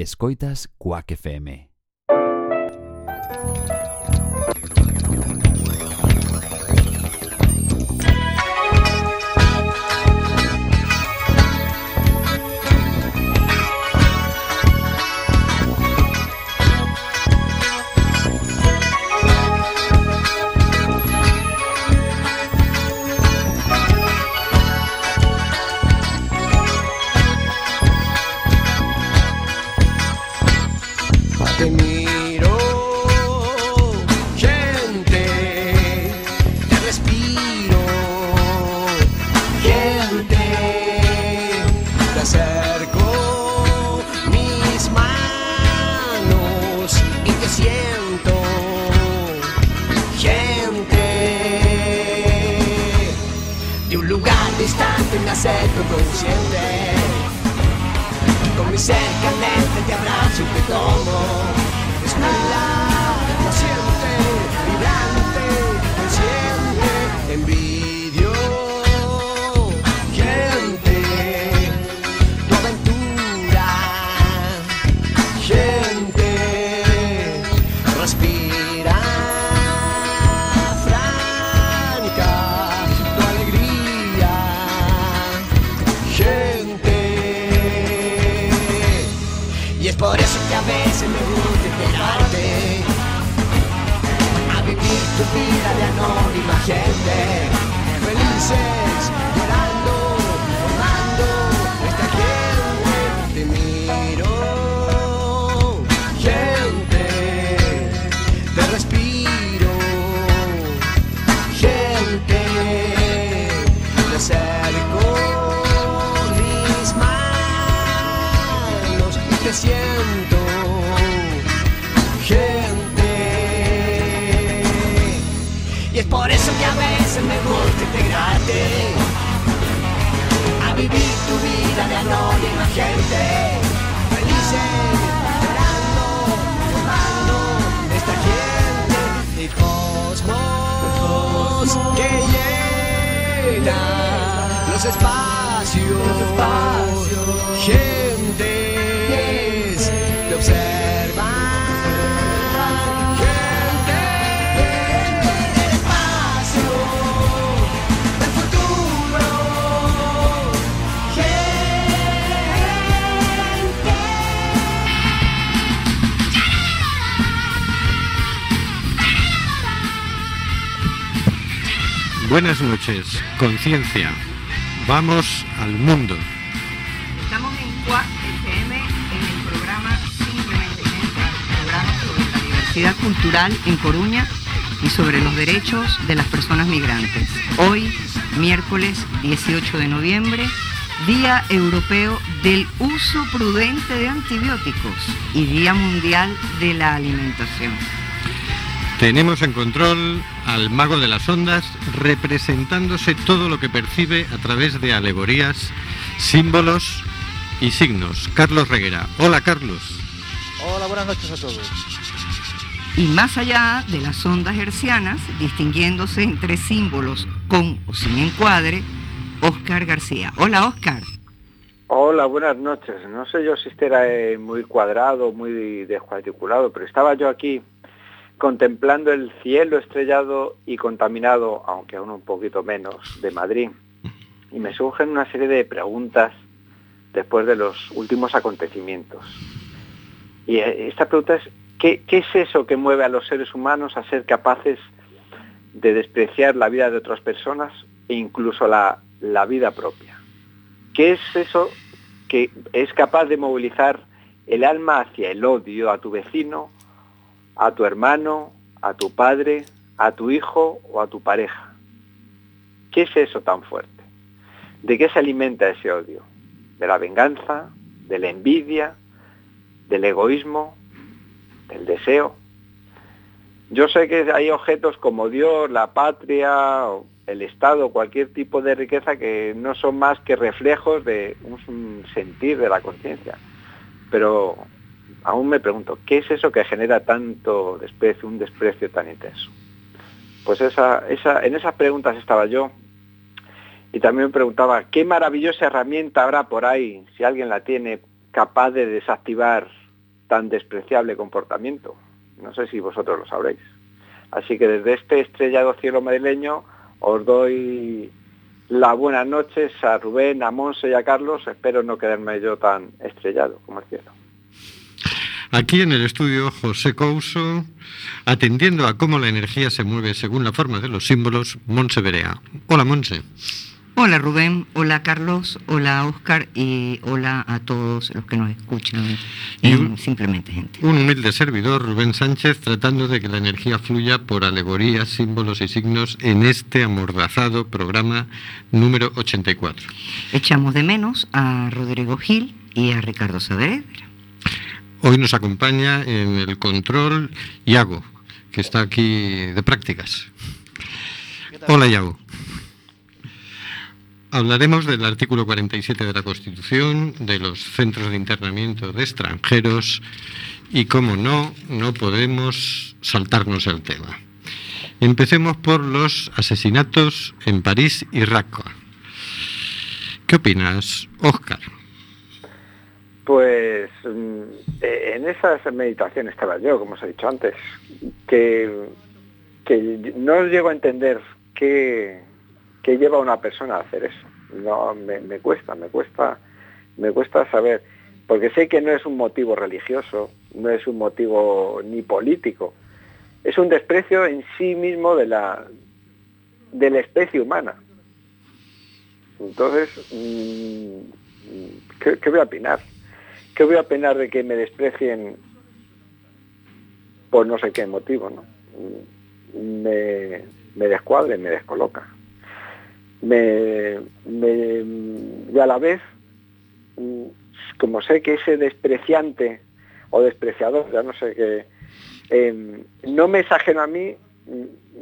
Escoitas Cuac FM. Que a veces me gusta integrarte a vivir tu vida de anónima gente. Felices, llorando, formando esta gente de cosmos que llena los espacios, gentes te observan, Buenas noches, conciencia. Vamos al mundo. Estamos en CUAC FM en el programa Simplemente Gente, programa sobre la diversidad cultural en Coruña y sobre los derechos de las personas migrantes. Hoy, miércoles 18 de noviembre, Día Europeo del Uso Prudente de Antibióticos y Día Mundial de la Alimentación. Tenemos en control al mago de las ondas representándose todo lo que percibe a través de alegorías, símbolos y signos. Carlos Reguera. Hola Carlos. Hola, buenas noches a todos. Y más allá de las ondas hercianas, distinguiéndose entre símbolos con o sin encuadre, Óscar García. Hola Óscar. Hola, buenas noches. No sé yo si este era eh, muy cuadrado, muy descuadriculado, pero estaba yo aquí contemplando el cielo estrellado y contaminado, aunque aún un poquito menos, de Madrid. Y me surgen una serie de preguntas después de los últimos acontecimientos. Y eh, esta pregunta es, ¿qué, es eso que mueve a los seres humanos a ser capaces de despreciar la vida de otras personas e incluso la, la vida propia? ¿Qué es eso que es capaz de movilizar el alma hacia el odio a tu vecino, a tu hermano, a tu padre, a tu hijo o a tu pareja? ¿Qué es eso tan fuerte? ¿De qué se alimenta ese odio? ¿De la venganza? ¿De la envidia? ¿Del egoísmo? ¿Del deseo? Yo sé que hay objetos como Dios, la patria, el Estado, cualquier tipo de riqueza que no son más que reflejos de un sentir de la conciencia. Pero aún me pregunto, ¿qué es eso que genera tanto desprecio, un desprecio tan intenso? Pues esa, esa, en esas preguntas estaba yo y también me preguntaba, ¿qué maravillosa herramienta habrá por ahí, si alguien la tiene, capaz de desactivar tan despreciable comportamiento. No sé si vosotros lo sabréis. Así que desde este estrellado cielo madrileño os doy las buenas noches a Rubén, a Monse y a Carlos. Espero no quedarme yo tan estrellado como el cielo. Aquí en el estudio José Couso, atendiendo a cómo la energía se mueve según la forma de los símbolos, Monse Berea. Hola Monse. Hola Rubén, hola Carlos, hola Oscar y hola a todos los que nos escuchan. Y en un- Simplemente gente. Un humilde servidor, Rubén Sánchez, tratando de que la energía fluya por alegorías, símbolos y signos en este amordazado programa número 84. Echamos de menos a Rodrigo Gil y a Ricardo Saavedra. Hoy nos acompaña en el control Iago, que está aquí de prácticas. Hola Iago. Hablaremos del artículo 47 de la Constitución, de los centros de internamiento de extranjeros y, como no, no podemos saltarnos el tema. Empecemos por los asesinatos en París y Raqqa. ¿Qué opinas, Óscar? Pues mm, eh, en esas meditaciones estaba yo, como os he dicho antes, que, no llego a entender qué, lleva a una persona a hacer eso. No, me, me cuesta, me cuesta, me cuesta saber, porque sé que no es un motivo religioso, no es un motivo ni político, es un desprecio en sí mismo de la, de la especie humana. Entonces, mm, ¿qué, qué voy a opinar? ¿Qué voy a opinar de que me desprecien por no sé qué motivo? ¿no? Me, me descuadre, me descoloca. Me, me- y a la vez, como sé que ese despreciante o despreciador, ya no sé qué, eh, no me es ajeno a mí,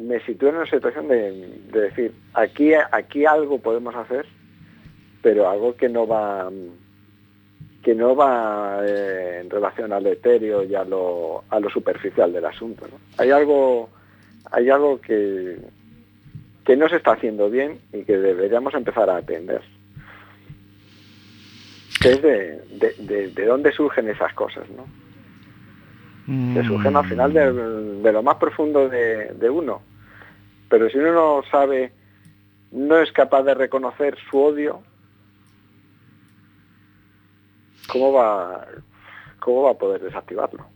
me sitúo en una situación de, de decir, aquí, aquí algo podemos hacer, pero algo que no va que no va eh, en relación a lo etéreo y a lo, a lo superficial del asunto. ¿no? Hay algo, hay algo que, que no se está haciendo bien y que deberíamos empezar a atender. Que es de, de, de- de dónde surgen esas cosas, ¿no? Que surgen al final de, lo más profundo de, de uno. Pero si uno no sabe, no es capaz de reconocer su odio, ¿cómo va, cómo va a poder desactivarlo?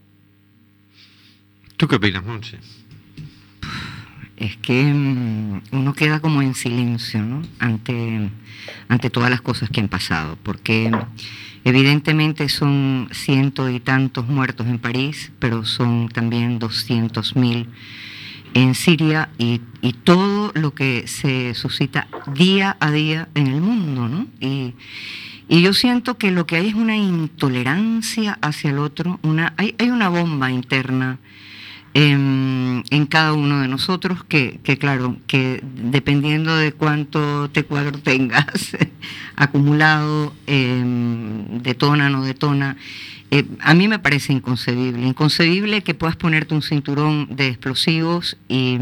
¿Tú qué opinas, Monse? Es que mm, uno queda como en silencio, ¿no? Ante, ante todas las cosas que han pasado, porque evidentemente son ciento y tantos muertos en París, pero son también doscientos mil en Siria y, y todo lo que se suscita día a día en el mundo, ¿no? Y, y yo siento que lo que hay es una intolerancia hacia el otro, una, hay, hay una bomba interna en, cada uno de nosotros que, que, claro, que dependiendo de cuánto te cuadro tengas acumulado, eh, detona, no detona, eh, a mí me parece inconcebible, inconcebible que puedas ponerte un cinturón de explosivos y,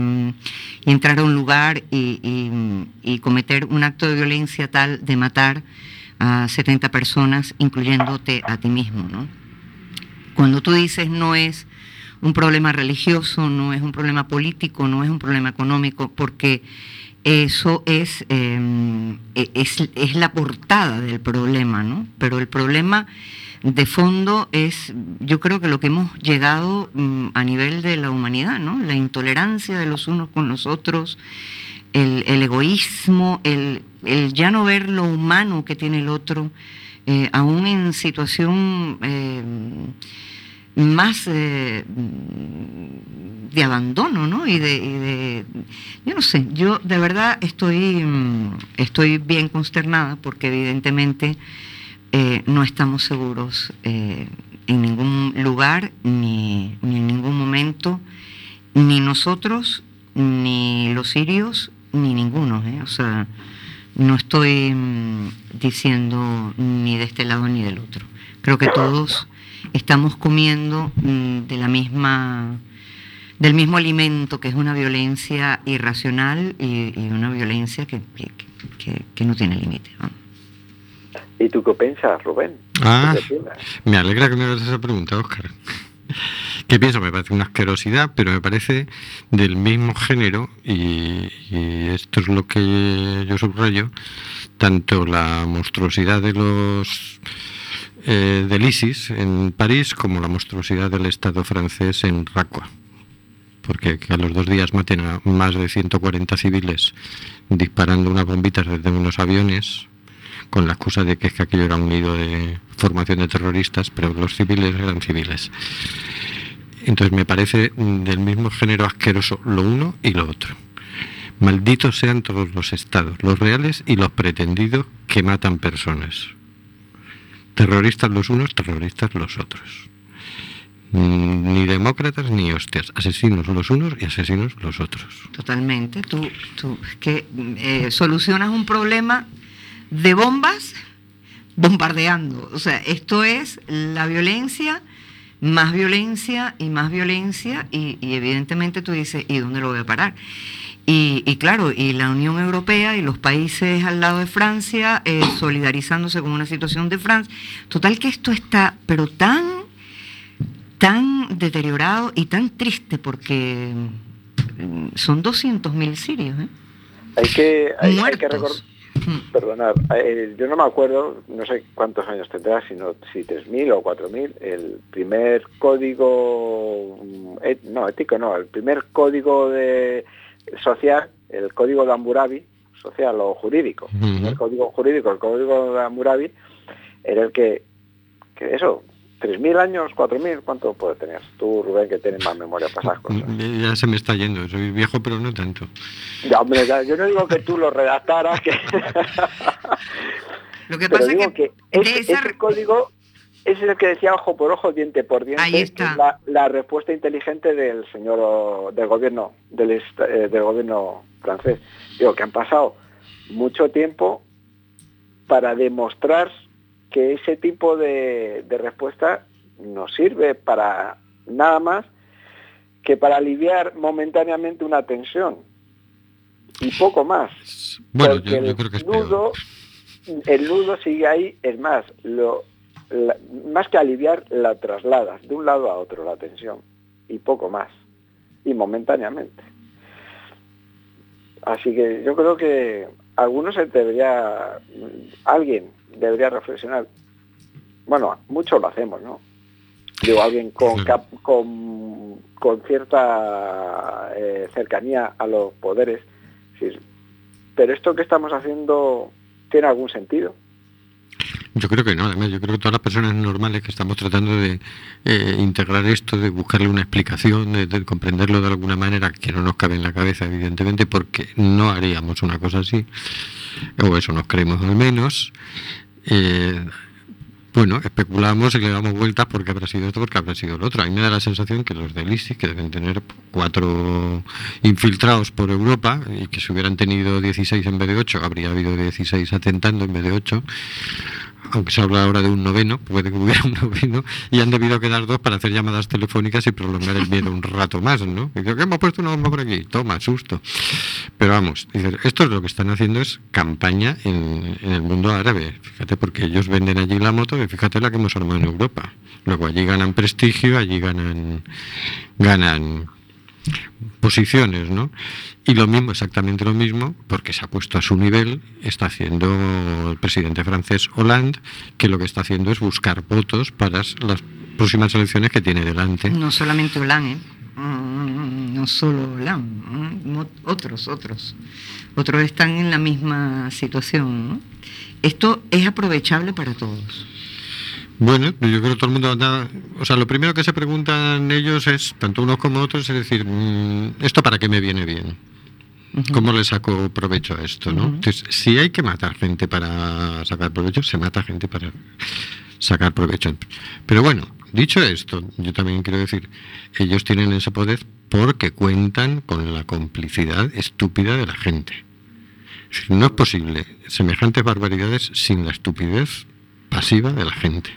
y entrar a un lugar y, y- y cometer un acto de violencia tal de matar a 70 personas, incluyéndote a ti mismo, ¿no? Cuando tú dices no es un problema religioso, no es un problema político, no es un problema económico, porque eso es, eh, es, es la portada del problema, ¿no? Pero el problema de fondo es, yo creo que lo que hemos llegado mm, a nivel de la humanidad, ¿no? La intolerancia de los unos con los otros, el, el egoísmo, el, el ya no ver lo humano que tiene el otro, eh, aún en situación eh, más eh, de abandono, ¿no? Y de, y de- yo no sé, yo de verdad estoy, mm, estoy bien consternada porque evidentemente eh, no estamos seguros eh, en ningún lugar ni, en ningún momento, ni nosotros, ni los sirios, ni ninguno. O sea, no estoy mm, diciendo ni de este lado ni del otro. Creo que todos estamos comiendo mm, de la misma del mismo alimento que es una violencia irracional y, y una violencia que, que- que- que no tiene límite. ¿no? ¿Y tú qué piensas, Rubén? Ah, me alegra que me hagas esa pregunta, Óscar. ¿Qué pienso? Me parece una asquerosidad, pero me parece del mismo género, y, y esto es lo que yo subrayo, tanto la monstruosidad de los eh, del ISIS en París como la monstruosidad del Estado francés en Raqqa. Porque que a los dos días maten a más de 140 civiles disparando unas bombitas desde unos aviones con la excusa de que es que aquello era un nido de formación de terroristas, pero los civiles eran civiles. Entonces me parece del mismo género asqueroso lo uno y lo otro. Malditos sean todos los estados, los reales y los pretendidos que matan personas. Terroristas los unos, terroristas los otros. Ni demócratas ni hostias. Asesinos los unos y asesinos los otros. Totalmente. Tú, tú que eh, solucionas un problema de bombas bombardeando. O sea, esto es la violencia, más violencia y más violencia, y evidentemente tú dices, ¿y dónde lo voy a parar? Y, y claro, y la Unión Europea y los países al lado de Francia eh, solidarizándose con una situación de Francia. Total que esto está, pero tan, tan deteriorado y tan triste porque mm, son 200.000 sirios, ¿eh? Hay que, hay, hay que recordar, Mm. perdonar, eh, yo no me acuerdo, no sé cuántos años tendrá, sino si 3.000 o 4.000, el primer código, mm, et- no, ético no, el primer código de social, el código de Hammurabi, social o jurídico, el código jurídico, el código de Hammurabi, era el que, que eso, 3.000 años, 4.000, ¿cuánto puede tener? Tú, Rubén, que tienes más memoria para esas cosas. Mm, Ya se me está yendo, soy viejo pero no tanto. Ya, hombre, ya, yo no digo que tú lo redactaras, que... Lo que pasa es que, que, de ese, esa- ese código ese es el que decía ojo por ojo, diente por diente. Ahí está. es La, la respuesta inteligente del señor del gobierno del, eh, del gobierno francés. Digo que han pasado mucho tiempo para demostrar que ese tipo de, de respuesta no sirve para nada más que para aliviar momentáneamente una tensión y poco más. Bueno, Porque yo, el yo creo que es nudo, peor. el nudo sigue ahí, es más, lo, la- más que aliviar, la trasladas de un lado a otro la tensión y poco más, y momentáneamente. Así que yo creo que algunos se debería, alguien debería reflexionar. Bueno, muchos lo hacemos, ¿no? Digo, alguien con, cap- con, con cierta eh, cercanía a los poderes. sí, pero esto que estamos haciendo tiene algún sentido. Yo creo que no, además, yo creo que todas las personas normales que estamos tratando de eh, integrar esto, de buscarle una explicación, de, de comprenderlo de alguna manera que no nos cabe en la cabeza, evidentemente, porque no haríamos una cosa así, o eso nos creemos al menos. eh, bueno, especulamos y le damos vueltas porque habrá sido esto, porque habrá sido lo otro. A mí me da la sensación que los del ISIS, que deben tener cuatro infiltrados por Europa, y que si hubieran tenido 16 en vez de 8, habría habido 16 atentando en vez de 8, aunque se habla ahora de un noveno, puede que hubiera un noveno, y han debido quedar dos para hacer llamadas telefónicas y prolongar el miedo un rato más, ¿no? Y digo, que hemos puesto una bomba por aquí, toma, susto. Pero vamos, esto es lo que están haciendo es campaña en, en el mundo árabe, fíjate, porque ellos venden allí la moto y fíjate la que hemos armado en Europa. Luego allí ganan prestigio, allí ganan, ganan posiciones, ¿no? Y lo mismo, exactamente lo mismo, porque se ha puesto a su nivel, está haciendo el presidente francés Hollande, que lo que está haciendo es buscar votos para las próximas elecciones que tiene delante. No solamente Hollande, ¿eh? Mm, no solo Hollande, mo- otros, otros. Otros están en la misma situación. ¿no? Esto es aprovechable para todos. Bueno, yo creo que todo el mundo anda... O sea, lo primero que se preguntan ellos es, tanto unos como otros, es decir, mm, ¿esto para qué me viene bien? ¿Cómo le saco provecho a esto? ¿no? Entonces, si hay que matar gente para sacar provecho, se mata gente para sacar provecho. Pero bueno, dicho esto, yo también quiero decir, ellos tienen ese poder porque cuentan con la complicidad estúpida de la gente. No es posible semejantes barbaridades sin la estupidez pasiva de la gente.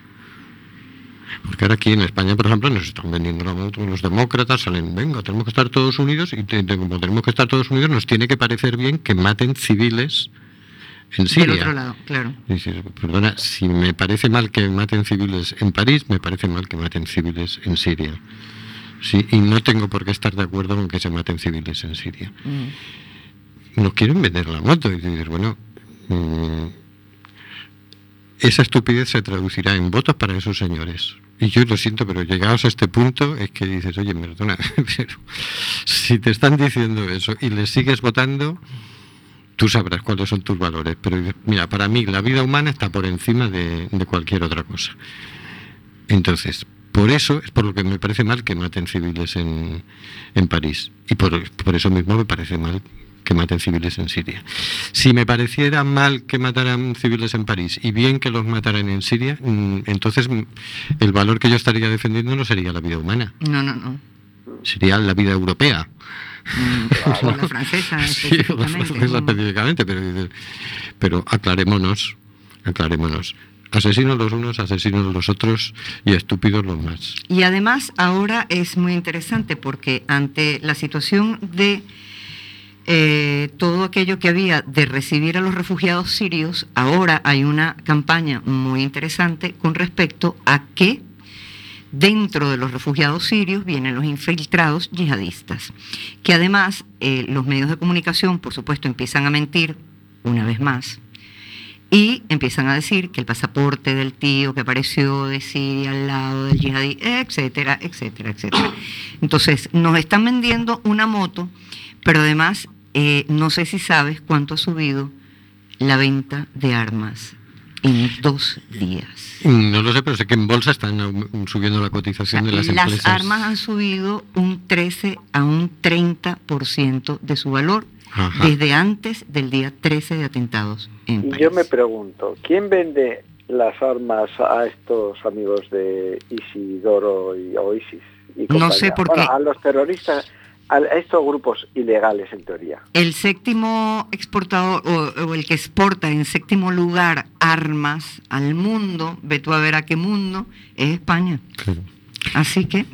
Porque ahora aquí en España, por ejemplo, nos están vendiendo la moto, los demócratas salen, venga, tenemos que estar todos unidos y te- te- como tenemos que estar todos unidos nos tiene que parecer bien que maten civiles en Siria. Del otro lado, claro. Dices, perdona, si me parece mal que maten civiles en París, me parece mal que maten civiles en Siria. Sí, y no tengo por qué estar de acuerdo con que se maten civiles en Siria. Mm. Nos quieren vender la moto y dices, bueno, mm, esa estupidez se traducirá en votos para esos señores. Y yo lo siento, pero llegados a este punto es que dices, oye, perdona, pero si te están diciendo eso y les sigues votando, tú sabrás cuáles son tus valores. Pero mira, para mí la vida humana está por encima de, de cualquier otra cosa. Entonces, por eso es por lo que me parece mal que maten civiles en, en París. Y por, por eso mismo me parece mal que maten civiles en Siria. Si me pareciera mal que mataran civiles en París y bien que los mataran en Siria, mm, entonces mm, el valor que yo estaría defendiendo no sería la vida humana, No, no, no. sería la vida europea. Mm, o la francesa Sí, la francesa Mm. específicamente, pero, pero aclarémonos, aclarémonos. Asesinos los unos, asesinos los otros y estúpidos los más. Y además ahora es muy interesante porque ante la situación de eh, todo aquello que había de recibir a los refugiados sirios, ahora hay una campaña muy interesante con respecto a que dentro de los refugiados sirios vienen los infiltrados yihadistas, que además eh, los medios de comunicación, por supuesto, empiezan a mentir una vez más y empiezan a decir que el pasaporte del tío que apareció de Siria al lado del yihadí, etcétera, etcétera, etcétera. Entonces, nos están vendiendo una moto, pero además, eh, no sé si sabes cuánto ha subido la venta de armas en dos días. No lo sé, pero sé que en bolsa están subiendo la cotización de las, las empresas. armas han subido un 13 a un 30% de su valor Ajá. desde antes del día 13 de atentados en Y París. yo me pregunto, ¿quién vende las armas a estos amigos de Isidoro y, o ISIS? y No sé por Bueno, qué. a los terroristas, a estos grupos ilegales en teoría. El séptimo exportador o, o el que exporta en séptimo lugar armas al mundo, ve tú a ver a qué mundo, es España. Claro. Así que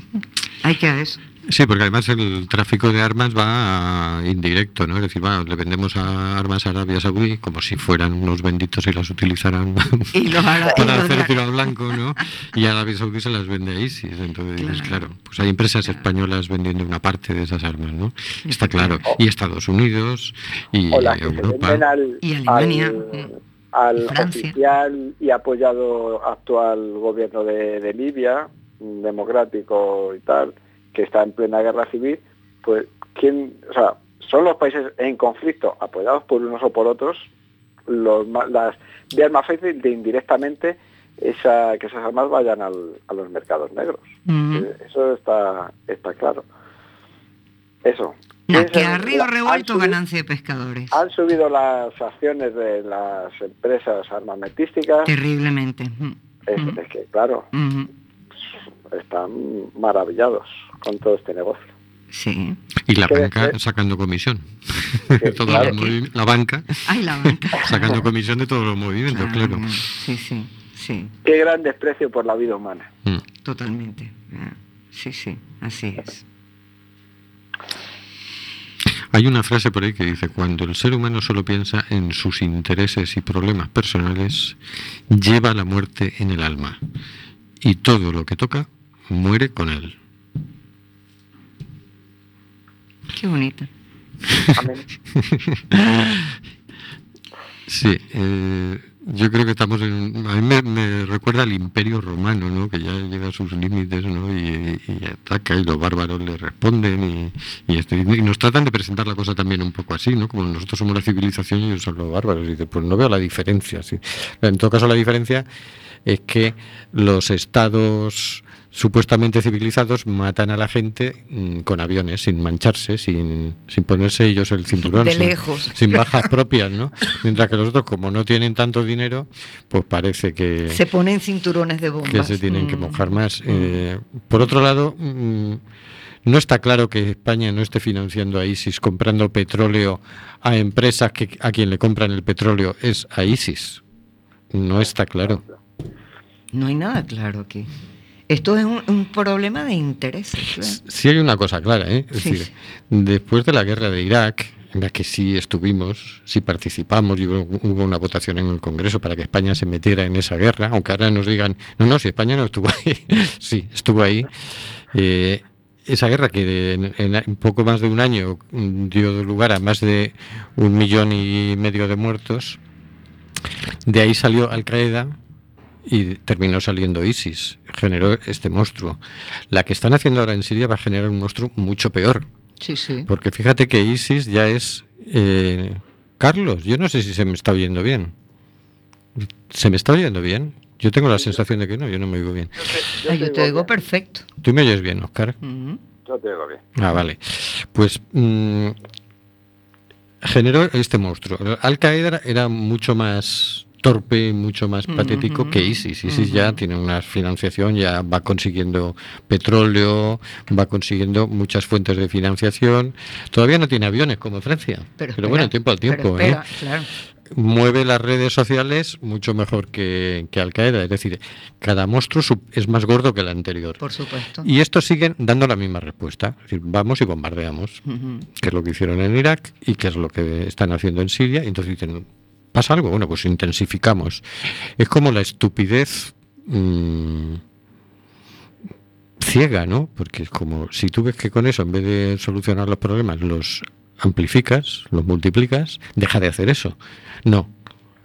hay que ver eso. Sí, porque además el tráfico de armas va indirecto, ¿no? Es decir, va, le vendemos a armas a Arabia Saudí como si fueran unos benditos y las utilizaran Y para hacer tiro al blanco, ¿no? Y a Arabia Saudí se las vende a ISIS. Entonces, dices, Claro. claro, pues hay empresas españolas vendiendo una parte de esas armas, ¿no? Está claro. Y Estados Unidos y Europa. venden al, Y Alemania, al, y al Francia. oficial y apoyado actual gobierno de, de Libia, mm, democrático y tal, que está en plena guerra civil, pues quién, o sea, son los países en conflicto apoyados por unos o por otros los las vías más fáciles de indirectamente esa, que esas armas vayan al- a los mercados negros. Eh, Eso está, está claro. Eso. Que a río revuelto subido- ganancia de pescadores. han subido las acciones de las empresas armamentísticas. Terriblemente. Ujú. Es, que, claro. Están maravillados con todo este negocio. Sí. Y la banca sacando comisión. Que- Todos claro. los movi- la banca Ay, la banca. sacando comisión de todos los movimientos, claro. Ah, Sí, sí, sí. Qué gran desprecio por la vida humana. Mm. Totalmente. Ah, Sí, sí, así es. Hay una frase por ahí que dice, cuando el ser humano solo piensa en sus intereses y problemas personales, lleva la muerte en el alma. Y todo lo que toca muere con él. Qué bonita. Amén. Sí, eh, yo creo que estamos en... un- A mí me, me recuerda al imperio romano, ¿no? Que ya llega a sus límites, ¿no? Y, y ataca y los bárbaros le responden y, y, esto- y nos tratan de presentar la cosa también un poco así, ¿no? Como nosotros somos la civilización y ellos son los bárbaros. Y dice, pues no veo la diferencia. ¿sí? En todo caso, la diferencia es que los estados supuestamente civilizados matan a la gente mm, con aviones, sin mancharse, sin, sin ponerse ellos el cinturón. De sin- lejos. sin bajas propias, ¿no? Mientras que los otros, como no tienen tanto dinero, pues parece que, Se ponen cinturones de bombas. que se tienen que Mm. mojar más. Eh, por otro lado, mm, no está claro que España no esté financiando a ISIS comprando petróleo a empresas que a quien le compran el petróleo es a ISIS. No está claro. No hay nada claro aquí. Esto es un, un problema de intereses. ¿verdad? Sí hay una cosa clara, ¿eh? Es Sí, decir, después de la guerra de Irak, en la que sí estuvimos, sí participamos, y hubo, una votación en el Congreso para que España se metiera en esa guerra, aunque ahora nos digan, no, no, si España no estuvo ahí, sí, estuvo ahí. Eh, esa guerra que en, poco más de un año dio lugar a más de un millón y medio de muertos, de ahí salió Al Qaeda y terminó saliendo ISIS, generó este monstruo. La que están haciendo ahora en Siria va a generar un monstruo mucho peor, Sí, sí. porque fíjate que ISIS ya es... eh, Carlos, yo no sé si se me está oyendo bien. ¿Se me está oyendo bien? Yo tengo la sensación de que no, yo no me oigo bien. Yo te digo perfecto. ¿Tú me oyes bien, Oscar? Ujú. Yo te digo bien. Ah, vale. Pues mm, generó este monstruo. Al Qaeda era mucho más torpe, mucho más patético que ISIS. ISIS ya tiene una financiación, ya va consiguiendo petróleo, va consiguiendo muchas fuentes de financiación. Todavía no tiene aviones como Francia, pero, espera, bueno, tiempo al pero tiempo. espera, ¿eh? claro. Mueve las redes sociales mucho mejor que, que Al Qaeda. Es decir, cada monstruo es más gordo que el anterior. Por supuesto. Y estos siguen dando la misma respuesta. Es decir, vamos y bombardeamos, que es lo que hicieron en Irak y que es lo que están haciendo en Siria. Y entonces dicen, ¿pasa algo? Bueno, pues intensificamos. Es como la estupidez mm, ciega, ¿no? Porque es como si tú ves que con eso, en vez de solucionar los problemas, los amplificas, los multiplicas, deja de hacer eso. No.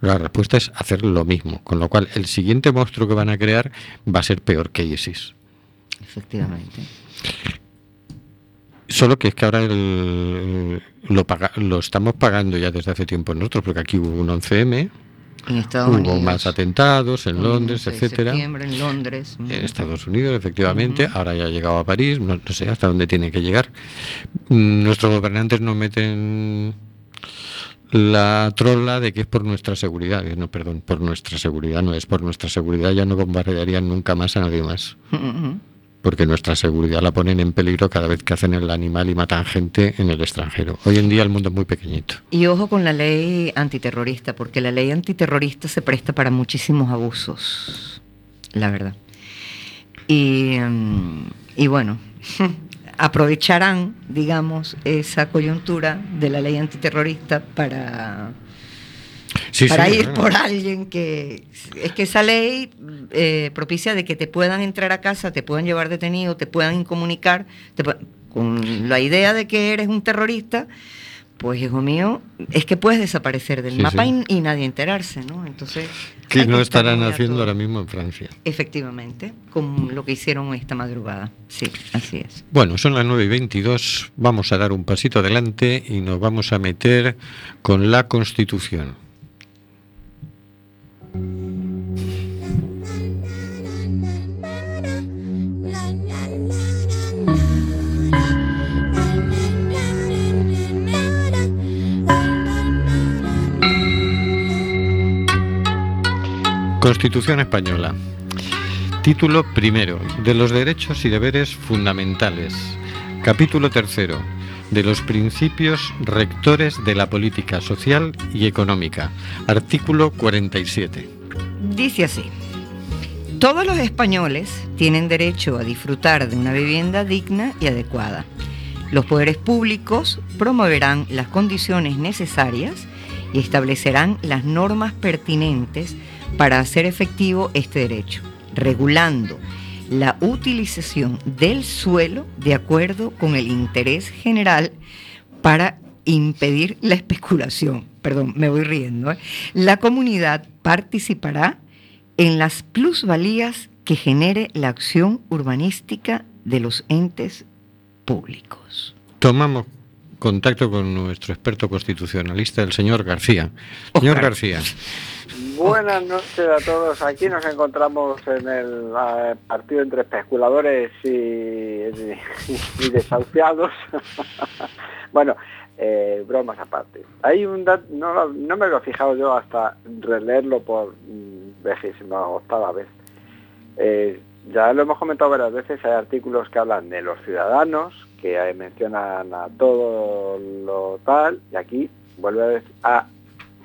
La respuesta es hacer lo mismo, con lo cual el siguiente monstruo que van a crear va a ser peor que ISIS. Efectivamente. Solo que es que ahora el- lo, paga- lo estamos pagando ya desde hace tiempo nosotros, porque aquí hubo un 11M, En Estados hubo Unidos. más atentados en Londres, 6 de etcétera. septiembre en Londres. En Estados Unidos, efectivamente, ahora ya ha llegado a París, no, no sé hasta dónde tiene que llegar. Nuestros gobernantes nos meten la trola de que es por nuestra seguridad. No, perdón, por nuestra seguridad, no es por nuestra seguridad, ya no bombardearían nunca más a nadie más. Ujú. Porque nuestra seguridad la ponen en peligro cada vez que hacen el animal y matan gente en el extranjero. Hoy en día el mundo es muy pequeñito. Y ojo con la ley antiterrorista, porque la ley antiterrorista se presta para muchísimos abusos, la verdad. Y, mm, y bueno, aprovecharán, digamos, esa coyuntura de la ley antiterrorista para, Sí, para sí, ir claro. por alguien que... Es que esa ley eh, propicia de que te puedan entrar a casa, te puedan llevar detenido, te puedan incomunicar, te con la idea de que eres un terrorista, pues hijo mío, es que puedes desaparecer del Sí, mapa sí. Y, y nadie enterarse, ¿no? Entonces... Que no que estarán haciendo ahora mismo en Francia. Efectivamente, con lo que hicieron esta madrugada. Sí, así es. Bueno, son las 9 y 22. Vamos a dar un pasito adelante y nos vamos a meter con la Constitución. Constitución Española. Título primero, de los derechos y deberes fundamentales. Capítulo tercero, de los principios rectores de la política social y económica. Artículo 47. Dice así. Todos los españoles tienen derecho a disfrutar de una vivienda digna y adecuada. Los poderes públicos promoverán las condiciones necesarias y establecerán las normas pertinentes para hacer efectivo este derecho, regulando la utilización del suelo de acuerdo con el interés general para impedir la especulación. Perdón, me voy riendo. ¿eh? La comunidad participará en las plusvalías que genere la acción urbanística de los entes públicos. Tomamos contacto con nuestro experto constitucionalista, el señor García. Señor. García, Buenas noches a todos. Aquí nos encontramos en el eh, partido entre especuladores y, y- y desahuciados. bueno, eh, bromas aparte. Hay un dato, no, no me lo he fijado yo hasta releerlo por mm, vejísima octava vez. Eh, ya lo hemos comentado varias veces, hay artículos que hablan de los ciudadanos, que mencionan a todo lo tal, y aquí vuelve a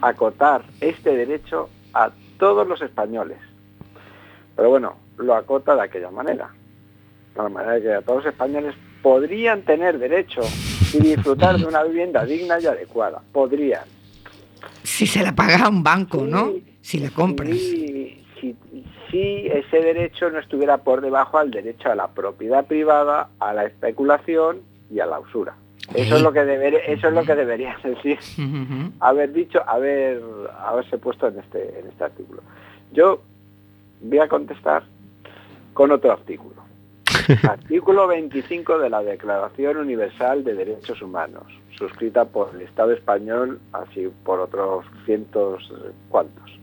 acotar este derecho a todos los españoles. Pero bueno, lo acota de aquella manera. De la manera que a todos los españoles podrían tener derecho y disfrutar de una vivienda digna y adecuada. Podrían. Si se la paga a un banco, Sí, ¿no? Si la compras. Si- si ese derecho no estuviera por debajo al derecho a la propiedad privada, a la especulación y a la usura. Eso es lo que debería, eso es lo que debería decir haber dicho, haber haberse puesto en este en este artículo. Yo voy a contestar con otro artículo. artículo 25 de la Declaración Universal de Derechos Humanos, suscrita por el Estado español, así por otros cientos eh, cuantos,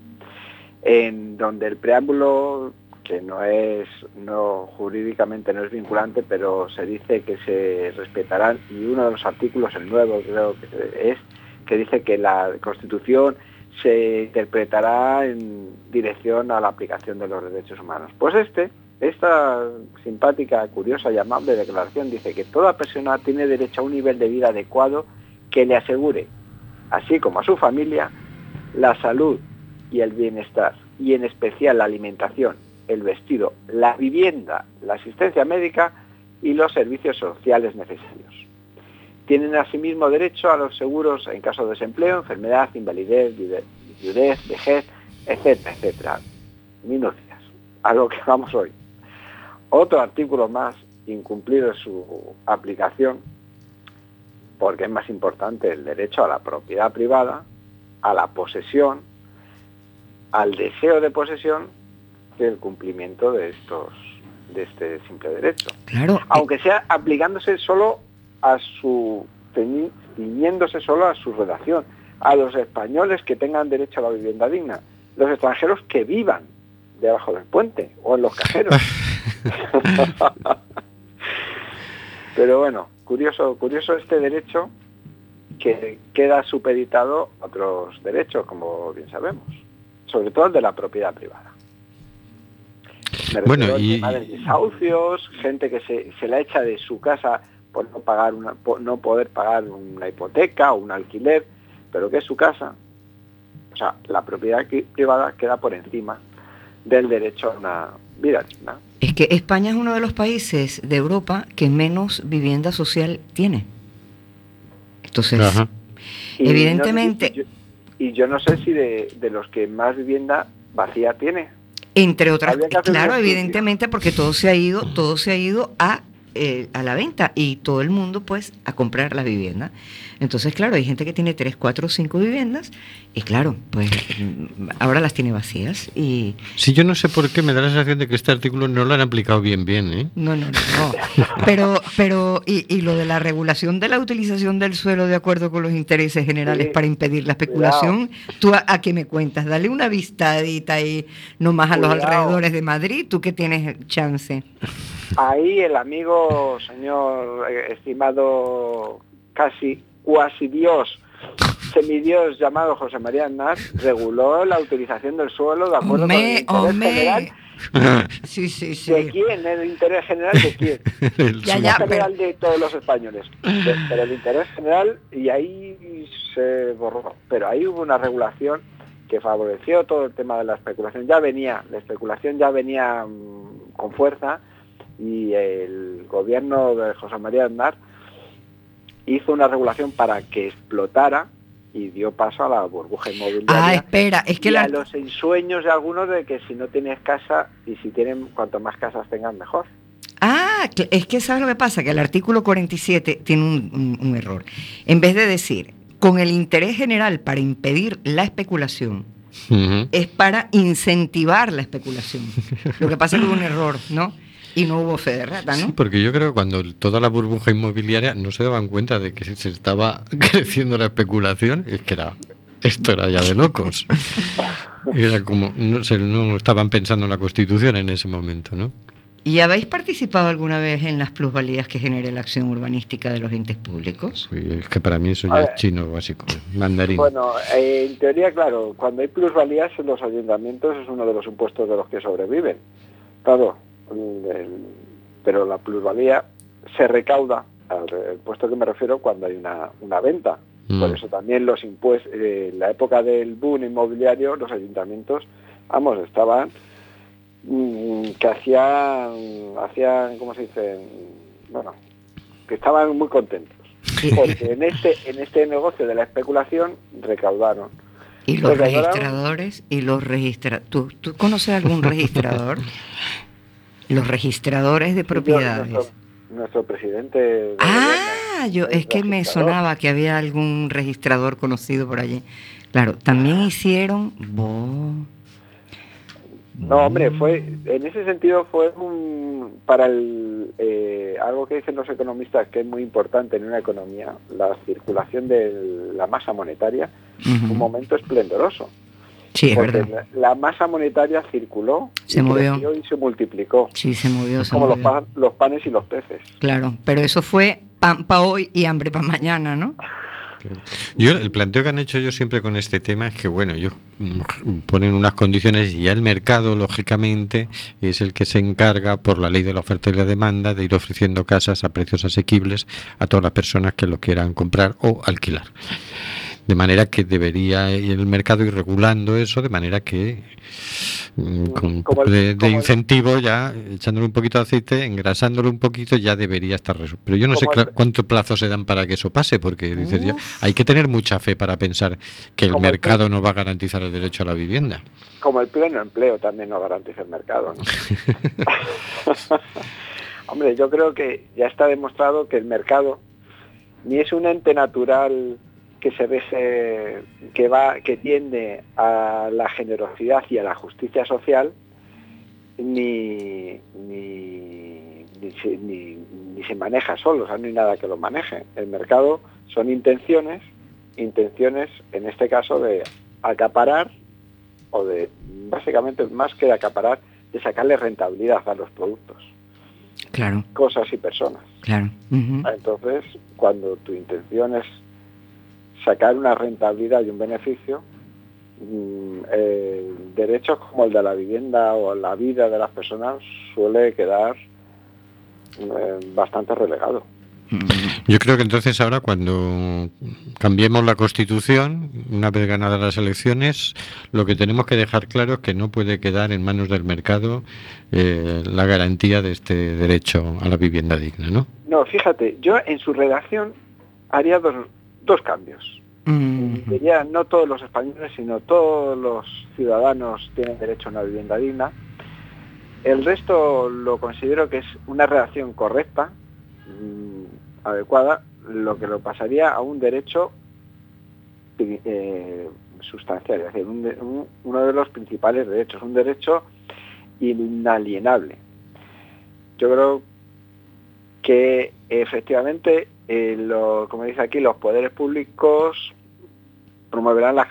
en donde el preámbulo que no es no jurídicamente no es vinculante, pero se dice que se respetarán y uno de los artículos, el nuevo creo que es que dice que la Constitución se interpretará en dirección a la aplicación de los derechos humanos. Pues este, esta simpática, curiosa y amable declaración dice que toda persona tiene derecho a un nivel de vida adecuado que le asegure, así como a su familia, la salud y el bienestar, y en especial la alimentación, el vestido, la vivienda, la asistencia médica y los servicios sociales necesarios. Tienen asimismo derecho a los seguros en caso de desempleo, enfermedad, invalidez, viudez, vejez, etcétera, etcétera. Minucias. A lo que vamos hoy. Otro artículo más incumplido en su aplicación, porque es más importante el derecho a la propiedad privada, a la posesión, al deseo de posesión que el cumplimiento de estos de este simple derecho Claro. aunque sea aplicándose solo a su ciñéndose solo a su redacción, a los españoles que tengan derecho a la vivienda digna, los extranjeros que vivan debajo del puente o en los cajeros. Pero bueno, curioso, curioso este derecho que queda supeditado a otros derechos, como bien sabemos, sobre todo el de la propiedad privada. Me Bueno, refiero al y- tema de desahucios, gente que se, se la echa de su casa por no pagar una, por no poder pagar una hipoteca o un alquiler, pero que es su casa. O sea, la propiedad privada queda por encima del derecho a una vida digna. Es que España es uno de los países de Europa que menos vivienda social tiene. Entonces, Ajá. Evidentemente- no y yo no sé si de, de los que más vivienda vacía tiene. entre otras, un claro, estudio. evidentemente, porque todo se ha ido, todo se ha ido a eh, a la venta y todo el mundo pues a comprar la vivienda. Entonces, claro, hay gente que tiene tres, cuatro, cinco viviendas y claro, pues mm, ahora las tiene vacías y Sí, yo no sé por qué me da la sensación de que este artículo no lo han aplicado bien, bien, ¿eh? no, no, no, no. Pero, pero y, y lo de la regulación de la utilización del suelo de acuerdo con los intereses generales Sí, para impedir la especulación, ¿tú a, a qué me cuentas? Dale una vistadita ahí nomás a los alrededores de Madrid, tú que tienes chance. Ahí el amigo, señor eh, estimado, casi cuasi Dios, semidios llamado José María Aznar, reguló la utilización del suelo de acuerdo con el interés general. Sí, sí, ¿De sí. quién? ¿El interés general de quién? El Ya, general de todos los españoles. De- Pero el interés general, y ahí se borró. Pero ahí hubo una regulación que favoreció todo el tema de la especulación. Ya venía, la especulación ya venía mm, con fuerza y el gobierno de José María Aznar hizo una regulación para que explotara y dio paso a la burbuja inmobiliaria. Ah, espera, es que y la, a los ensueños de algunos de que si no tienes casa y si tienen cuanto más casas tengan mejor. Ah, es que sabes lo que pasa, que el artículo 47 tiene un, un- un error. En vez de decir con el interés general para impedir la especulación, es para incentivar la especulación. Lo que pasa es que hubo un error, ¿no? Y no hubo fe de rata, Sí, ¿no? porque yo creo que cuando toda la burbuja inmobiliaria no se daban cuenta de que se estaba creciendo la especulación, es que era esto era ya de locos. Era como no, se, no estaban pensando en la Constitución en ese momento, ¿no? ¿Y habéis participado alguna vez en las plusvalías que genere la acción urbanística de los entes públicos? Sí, es que para mí eso ya es chino básico, mandarín. Bueno, eh, en teoría, claro, cuando hay plusvalías en los ayuntamientos es uno de los impuestos de los que sobreviven. Claro, pero la plusvalía se recauda, al puesto que me refiero, cuando hay una, una venta. Mm. Por eso también los impuestos, en la época del boom inmobiliario, los ayuntamientos, vamos, estaban mm, que hacían, hacían, ¿cómo se dice? Bueno, que estaban muy contentos. Porque en este, en este negocio de la especulación recaudaron. Y los registradores y los registradores. ¿Tú, ¿Tú conoces algún registrador? los registradores de propiedades. Nuestro, nuestro presidente. de Ah, yo es que me sonaba que había algún registrador conocido por allí. Claro, también hicieron. Bo- No, hombre, fue en ese sentido fue un, para el eh, algo que dicen los economistas que es muy importante en una economía, la circulación de la masa monetaria, un momento esplendoroso. Sí, es porque verdad. la, masa monetaria circuló, Se y movió. y se multiplicó, Sí, se movió, se como los, movió. pa- los panes y los peces. Claro, pero eso fue pan para hoy y hambre para mañana, ¿no? Yo el planteo que han hecho yo siempre con este tema es que bueno, ellos mm, ponen unas condiciones y ya el mercado lógicamente es el que se encarga por la ley de la oferta y la demanda de ir ofreciendo casas a precios asequibles a todas las personas que lo quieran comprar o alquilar. De manera que debería el mercado ir regulando eso de manera que mm, con un poco de, incentivo ya echándole un poquito de aceite, engrasándolo un poquito ya debería estar resuelto. Pero yo no sé el- cuánto plazo se dan para que eso pase porque dices ya, hay que tener mucha fe para pensar que el mercado no va a garantizar el derecho a la vivienda. Como el pleno empleo también no garantiza el mercado. ¿no? Hombre, yo creo que ya está demostrado que el mercado ni es un ente natural que se rige, que va, que tiende a la generosidad y a la justicia social, ni, ni, ni se, ni- ni se maneja solo, o sea, no hay nada que lo maneje. El mercado son intenciones, intenciones en este caso de acaparar o de, básicamente más que de acaparar, de sacarle rentabilidad a los productos, Claro, cosas y personas. claro. Entonces, cuando tu intención es sacar una rentabilidad y un beneficio, mm, eh, derechos como el de la vivienda o la vida de las personas suele quedar eh, bastante relegado. Yo creo que entonces ahora cuando cambiemos la constitución, una vez ganadas las elecciones, lo que tenemos que dejar claro es que no puede quedar en manos del mercado eh, la garantía de este derecho a la vivienda digna, ¿no? No, fíjate, yo en su redacción haría dos, dos cambios. Mm, Diría no todos los españoles, sino todos los ciudadanos tienen derecho a una vivienda digna. El resto lo considero que es una redacción correcta, mm, adecuada, lo que lo pasaría a un derecho eh, sustancial, es decir, un de- un- uno de los principales derechos, un derecho inalienable. Yo creo que efectivamente, eh, lo- como dice aquí, los poderes públicos promoverán la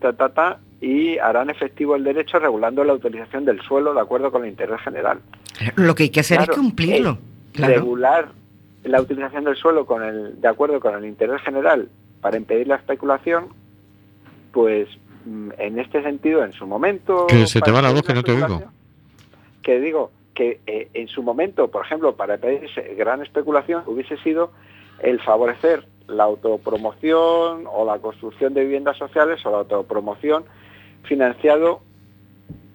ta, ta, ta, y harán efectivo el derecho regulando la utilización del suelo de acuerdo con el interés general. Lo que hay que hacer Claro, es cumplirlo. Claro. Regular la utilización del suelo con el, de acuerdo con el interés general para impedir la especulación, pues mm, en este sentido, en su momento... Que se te va la voz, que no te oigo. Que digo que eh, en su momento, por ejemplo, para impedir esa gran especulación, hubiese sido el favorecer la autopromoción o la construcción de viviendas sociales o la autopromoción financiado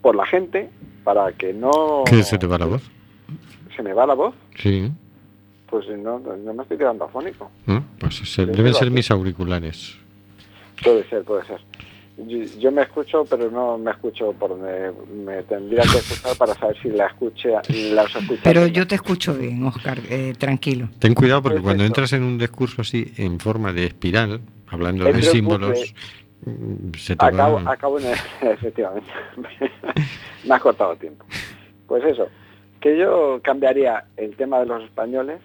por la gente para que no... ¿Que se te va la voz? ¿Se me va la voz? Sí. Pues no, no me estoy quedando afónico. ¿no? Pues se- deben ser mis auriculares. Puede ser, puede ser. Yo, yo me escucho, pero no me escucho por donde me tendría que escuchar para saber si la escuché. Pero yo te escucho bien, Oscar, eh, tranquilo. Ten cuidado porque Perfecto. cuando entras en un discurso así en forma de espiral, hablando de Entre símbolos, mm, se te Acabo, va... acabo en efectivamente. me has cortado tiempo. Pues eso, que yo cambiaría el tema de los españoles.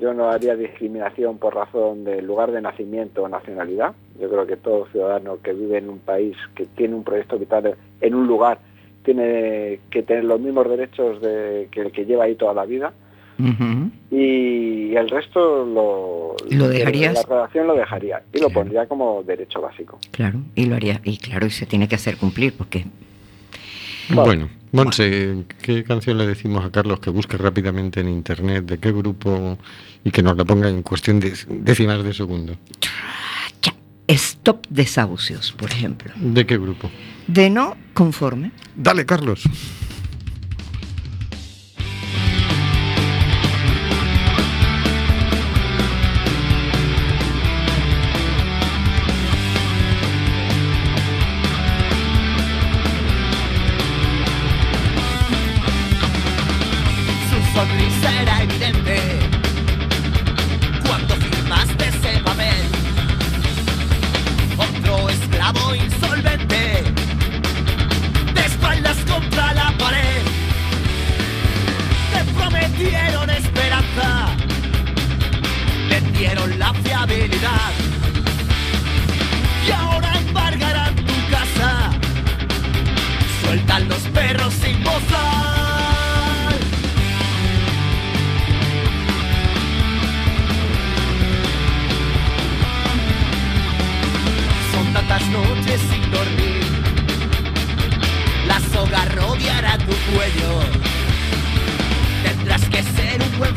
Yo no haría discriminación por razón de lugar de nacimiento o nacionalidad. Yo creo que todo ciudadano que vive en un país, que tiene un proyecto vital en un lugar, tiene que tener los mismos derechos de, que el que lleva ahí toda la vida. Y el resto lo, ¿Lo dejarías? La redacción lo dejaría y lo pondría como derecho básico. Claro, y lo haría. Y claro, y se tiene que hacer cumplir, porque Bueno, Monse, ¿qué canción le decimos a Carlos que busque rápidamente en internet de qué grupo y que nos la ponga en cuestión de décimas de segundo? stop desahucios, por ejemplo. ¿De qué grupo? De no conforme. Dale, Carlos. Sin dormir, la soga rodeará tu cuello. Tendrás que ser un buen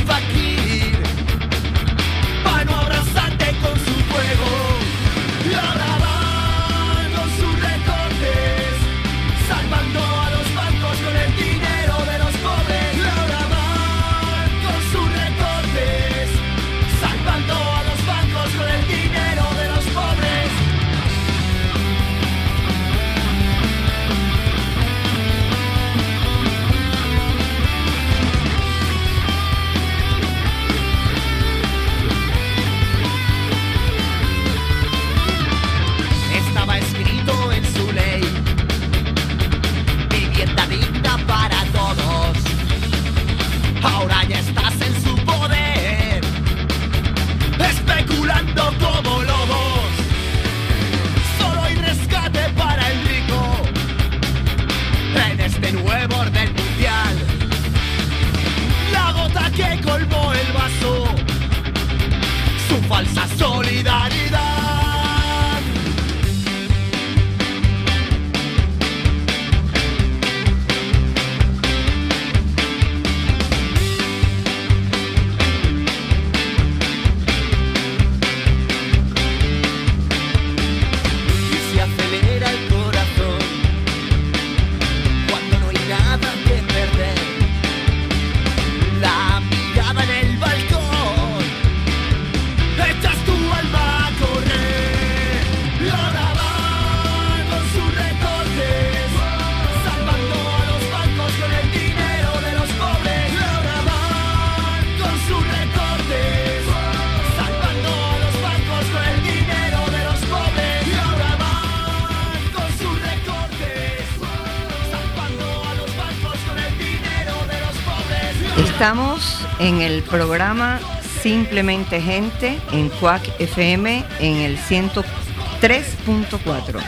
Estamos en el programa Simplemente Gente en Cuac FM en el 103.4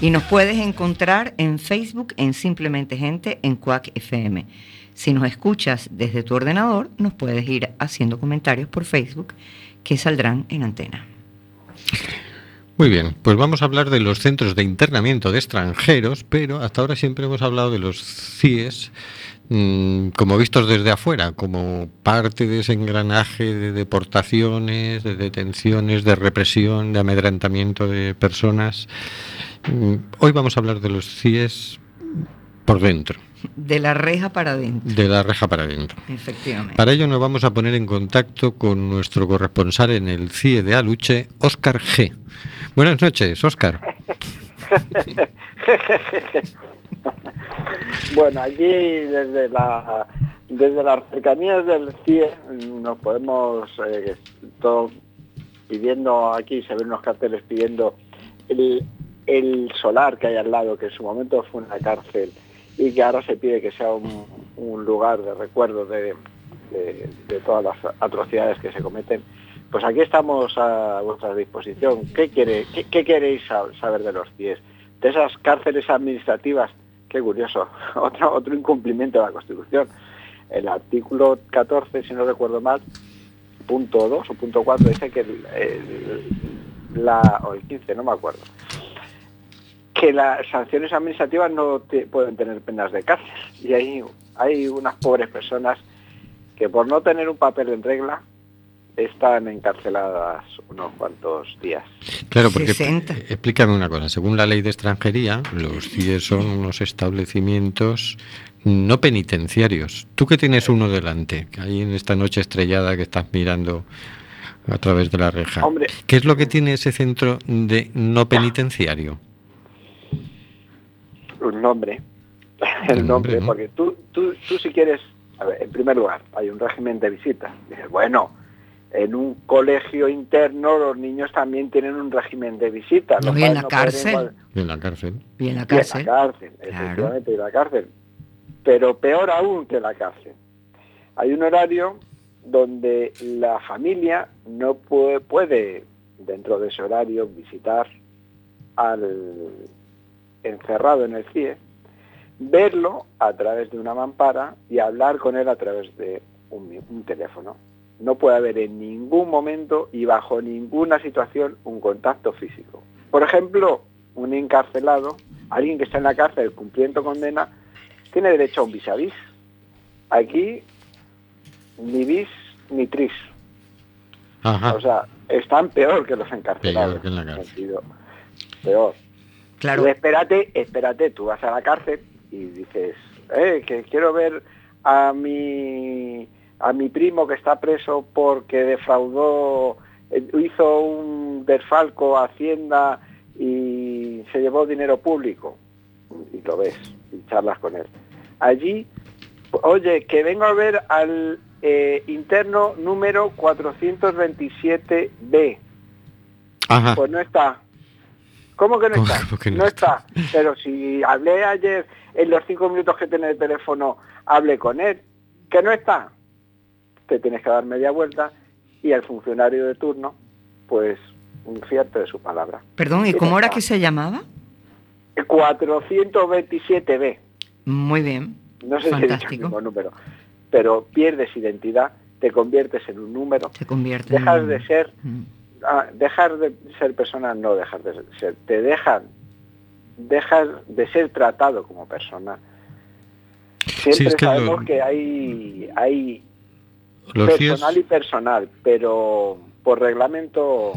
y nos puedes encontrar en Facebook en Simplemente Gente en Cuac FM. Si nos escuchas desde tu ordenador, nos puedes ir haciendo comentarios por Facebook que saldrán en antena. Muy bien, pues vamos a hablar de los centros de internamiento de extranjeros, pero hasta ahora siempre hemos hablado de los CIES como vistos desde afuera, como parte de ese engranaje de deportaciones, de detenciones, de represión, de amedrantamiento de personas. Mm, Hoy vamos a hablar de los CIES por dentro, De la reja para adentro, de la reja para adentro. efectivamente. Para ello nos vamos a poner en contacto con nuestro corresponsal en el CIE de Aluche, Óscar G. Buenas noches, Óscar. Bueno, aquí desde la desde las cercanías del CIE nos podemos eh, pidiendo aquí se ven unos carteles pidiendo el, el solar que hay al lado que en su momento fue una cárcel y que ahora se pide que sea un, lugar de recuerdo de, de- todas las atrocidades que se cometen pues aquí estamos a vuestra disposición ¿qué quiere qué, queréis sab- saber de los CIEs? de esas cárceles administrativas Qué curioso, otro, incumplimiento de la Constitución. El artículo 14, si no recuerdo mal, punto 2 o punto 4 dice que el, o el 15, no me acuerdo, que las sanciones administrativas no pueden tener penas de cárcel. Y hay, hay unas pobres personas que por no tener un papel en regla están encarceladas unos cuantos días. Claro, porque 60. explícame una cosa. Según la ley de extranjería, los CIES son unos establecimientos no penitenciarios. Tú que tienes uno delante, que ahí en esta noche estrellada que estás mirando a través de la reja. Hombre. ¿Qué es lo que tiene ese centro de no penitenciario? un nombre. El El nombre, nombre, ¿no? porque tú, tú, tú si quieres A ver, en primer lugar, hay un régimen de visitas. Dices, bueno, en un colegio interno los niños también tienen un régimen de visitas. No, Los y en padres la pueden cárcel. igual- En la cárcel. Y en la y en cárcel. la cárcel, Claro. efectivamente, y en la cárcel. Pero peor aún que la cárcel. Hay un horario donde la familia no puede, puede dentro de ese horario, visitar al encerrado en el CIE, verlo a través de una mampara y hablar con él a través de un teléfono. No puede haber en ningún momento y bajo ninguna situación un contacto físico. Por ejemplo, un encarcelado, alguien que está en la cárcel cumpliendo condena, tiene derecho a un vis a vis. Aquí, ni bis ni tris. Ajá. O sea, están peor que los encarcelados. Peor que en la cárcel. Peor. Claro. Y espérate, espérate, tú vas a la cárcel y dices, eh, que quiero ver a mi a mi primo que está preso porque defraudó, eh, hizo un desfalco a Hacienda y se llevó dinero público. Y lo ves, y charlas con él. Allí, oye, que vengo a ver al eh, interno número 427B. Ajá. Pues no está. ¿Cómo que no ¿Cómo- está? no no está. Pero si hablé ayer en los cinco minutos que tenía el teléfono, hablé con él, que no está. Te tienes que dar media vuelta y al funcionario de turno, pues un fiarte de su palabra. Perdón, ¿y cómo era que se llamaba? 427B. Muy bien. No sé si he dicho el Fantástico. mismo número. Pero pierdes identidad, te conviertes en un número, Se convierte en... dejas de ser Mm. Ah, dejar de ser persona no dejar de ser te dejan dejas de ser tratado como persona siempre Sí, es que sabemos lo- que hay hay Los CIEs, personal y personal pero por reglamento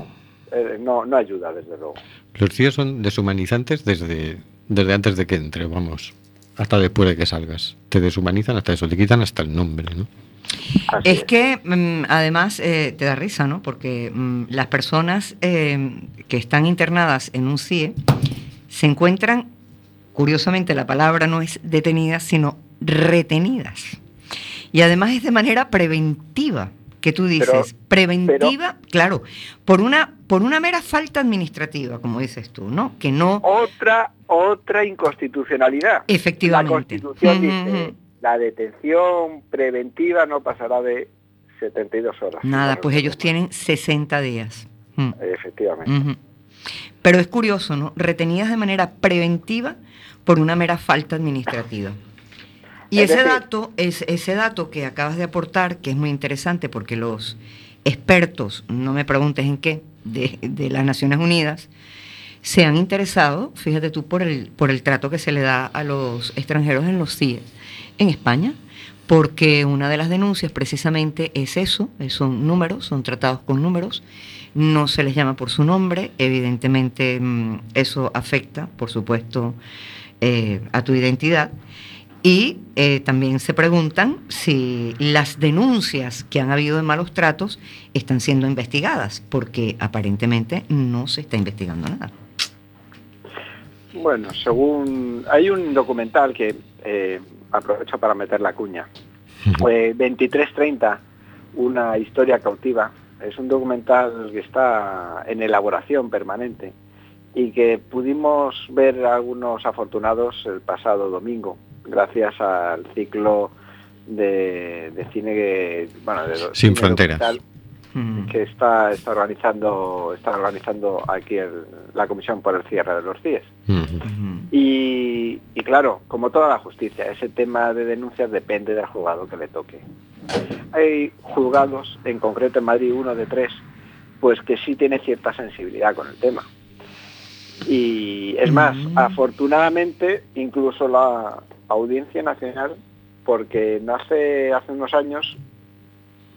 eh, no no ayuda desde luego los CIEs son deshumanizantes desde, desde antes de que entre, vamos. Hasta después de que salgas. Te deshumanizan hasta eso, te quitan hasta el nombre, ¿no? Así Es que mm, además eh, te da risa, ¿no? Porque mm, las personas eh, que están internadas en un CIE se encuentran, curiosamente la palabra no es detenidas, sino retenidas. Y además es de manera preventiva, que tú dices, preventiva, claro, por una, por una mera falta administrativa, como dices tú, ¿no? Que no, otra otra inconstitucionalidad efectivamente. la Constitución Ujú, dice ujú. la detención preventiva no pasará de 72 horas Nada, pues ellos tienen 60 días. Mm. efectivamente. Pero es curioso, ¿no? Retenidas de manera preventiva por una mera falta administrativa. Y Es ese decir- dato, es, ese dato que acabas de aportar, que es muy interesante porque los expertos, no me preguntes en qué, de, de las Naciones Unidas, se han interesado, fíjate tú, por el, por el trato que se le da a los extranjeros en los CIE en España, porque una de las denuncias precisamente es eso, son números, son tratados con números, no se les llama por su nombre, evidentemente mm, eso afecta, por supuesto, eh, a tu identidad. Y eh, también se preguntan si las denuncias que han habido de malos tratos están siendo investigadas, porque aparentemente no se está investigando nada. Bueno, según... Hay un documental que eh, aprovecho para meter la cuña. Eh, 2330, una historia cautiva. Es un documental que está en elaboración permanente y que pudimos ver algunos afortunados el pasado domingo, gracias al ciclo de, de cine que, bueno, de Sin cine fronteras. Mm. que está, está organizando está organizando aquí el- la comisión por el cierre de los CIES. Y, y claro, como toda la justicia, ese tema de denuncias depende del juzgado que le toque. Hay juzgados, en concreto en Madrid uno de tres, pues que sí tiene cierta sensibilidad con el tema. Y es más, Mm. afortunadamente, incluso la Audiencia Nacional, porque no hace, unos años,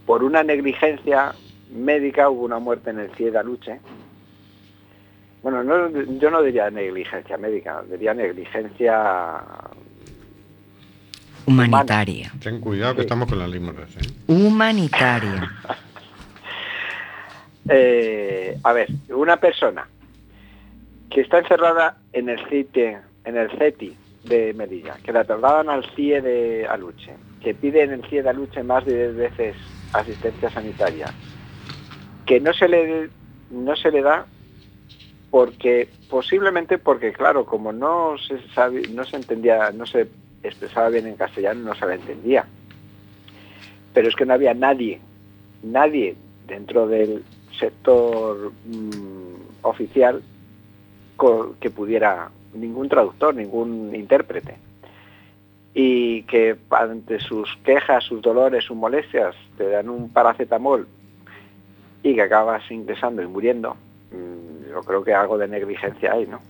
por una negligencia médica hubo una muerte en el CIE de Aluche. Bueno, no, yo no diría negligencia médica, diría negligencia... Humanitaria. Ten cuidado que Sí. estamos con las limonas, ¿eh? Humanitaria. Eh, a ver, una persona que está encerrada en el CITE, en el CETI de Melilla, que la trasladan al CIE de Aluche que pide en el CIE de Aluche más de 10 veces asistencia sanitaria, que no se le no se le da porque posiblemente porque claro, como no se sabe, no se entendía, no se expresaba bien en castellano, no se la entendía. Pero es que no había nadie, nadie dentro del sector mm, oficial que pudiera, ningún traductor, ningún intérprete. Y que ante sus quejas, sus dolores, sus molestias, te dan un paracetamol y que acabas ingresando y muriendo, mm, yo creo que algo de negligencia hay, ¿no?